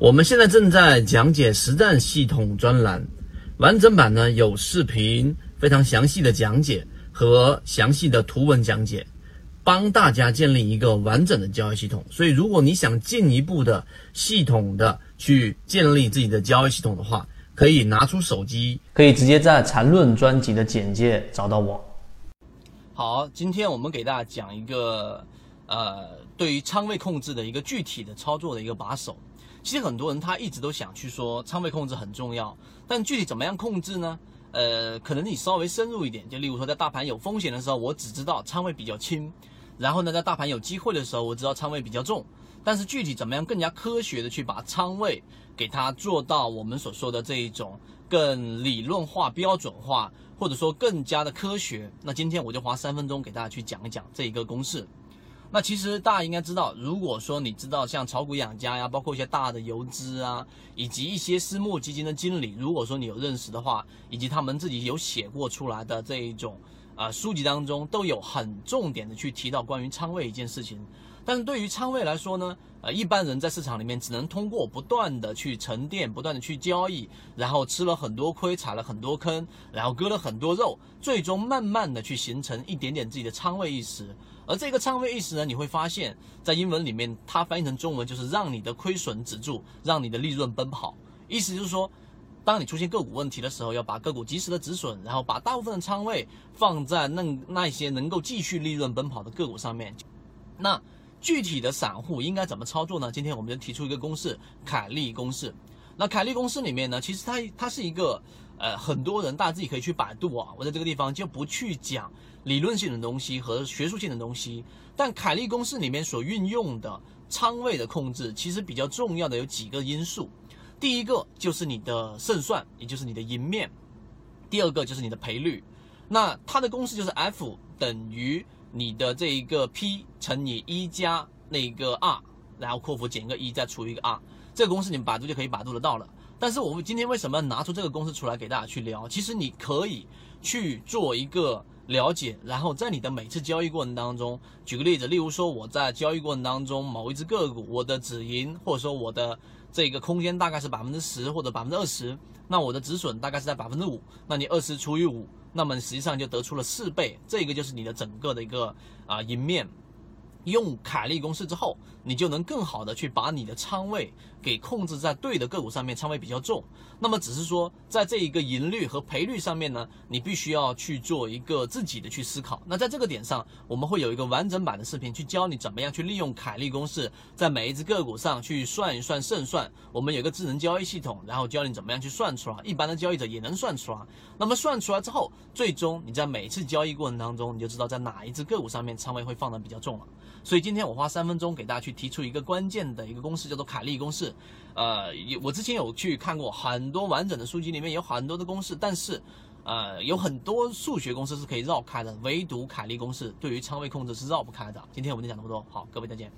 我们现在正在讲解实战系统专栏，完整版呢有视频，非常详细的讲解和详细的图文讲解，帮大家建立一个完整的交易系统。所以，如果你想进一步的系统的去建立自己的交易系统的话，可以拿出手机，可以直接在缠论专辑的简介找到我。好，今天我们给大家讲一个，呃，对于仓位控制的一个具体的操作的一个把手。其实很多人他一直都想去说仓位控制很重要，但具体怎么样控制呢？呃，可能你稍微深入一点，就例如说在大盘有风险的时候，我只知道仓位比较轻，然后呢，在大盘有机会的时候，我知道仓位比较重。但是具体怎么样更加科学的去把仓位给它做到我们所说的这一种更理论化、标准化，或者说更加的科学，那今天我就花三分钟给大家去讲一讲这一个公式。那其实大家应该知道，如果说你知道像炒股养家呀，包括一些大的游资啊，以及一些私募基金的经理，如果说你有认识的话，以及他们自己有写过出来的这一种啊书籍当中，都有很重点的去提到关于仓位一件事情。但是对于仓位来说呢，呃，一般人在市场里面只能通过不断的去沉淀，不断的去交易，然后吃了很多亏，踩了很多坑，然后割了很多肉，最终慢慢的去形成一点点自己的仓位意识。而这个仓位意识呢，你会发现在英文里面，它翻译成中文就是让你的亏损止住，让你的利润奔跑。意思就是说，当你出现个股问题的时候，要把个股及时的止损，然后把大部分的仓位放在那那些能够继续利润奔跑的个股上面。那具体的散户应该怎么操作呢？今天我们就提出一个公式——凯利公式。那凯利公式里面呢，其实它它是一个呃，很多人大家自己可以去百度啊。我在这个地方就不去讲理论性的东西和学术性的东西。但凯利公式里面所运用的仓位的控制，其实比较重要的有几个因素。第一个就是你的胜算，也就是你的赢面；第二个就是你的赔率。那它的公式就是 F 等于。你的这一个 P 乘以一加那个 R，然后括弧减一个一，再除一个 R，这个公式你们百度就可以百度得到了。但是我们今天为什么要拿出这个公式出来给大家去聊？其实你可以去做一个了解，然后在你的每次交易过程当中，举个例子，例如说我在交易过程当中某一只个股，我的止盈或者说我的这个空间大概是百分之十或者百分之二十，那我的止损大概是在百分之五，那你二十除以五。那么实际上就得出了四倍，这个就是你的整个的一个啊赢面。用凯利公式之后，你就能更好的去把你的仓位给控制在对的个股上面，仓位比较重。那么只是说，在这一个盈率和赔率上面呢，你必须要去做一个自己的去思考。那在这个点上，我们会有一个完整版的视频去教你怎么样去利用凯利公式，在每一只个股上去算一算胜算。我们有个智能交易系统，然后教你怎么样去算出来，一般的交易者也能算出来。那么算出来之后，最终你在每次交易过程当中，你就知道在哪一只个股上面仓位会放的比较重了。所以今天我花三分钟给大家去提出一个关键的一个公式，叫做凯利公式。呃，我之前有去看过很多完整的书籍，里面有很多的公式，但是，呃，有很多数学公式是可以绕开的，唯独凯利公式对于仓位控制是绕不开的。今天我们就讲这么多，好，各位再见。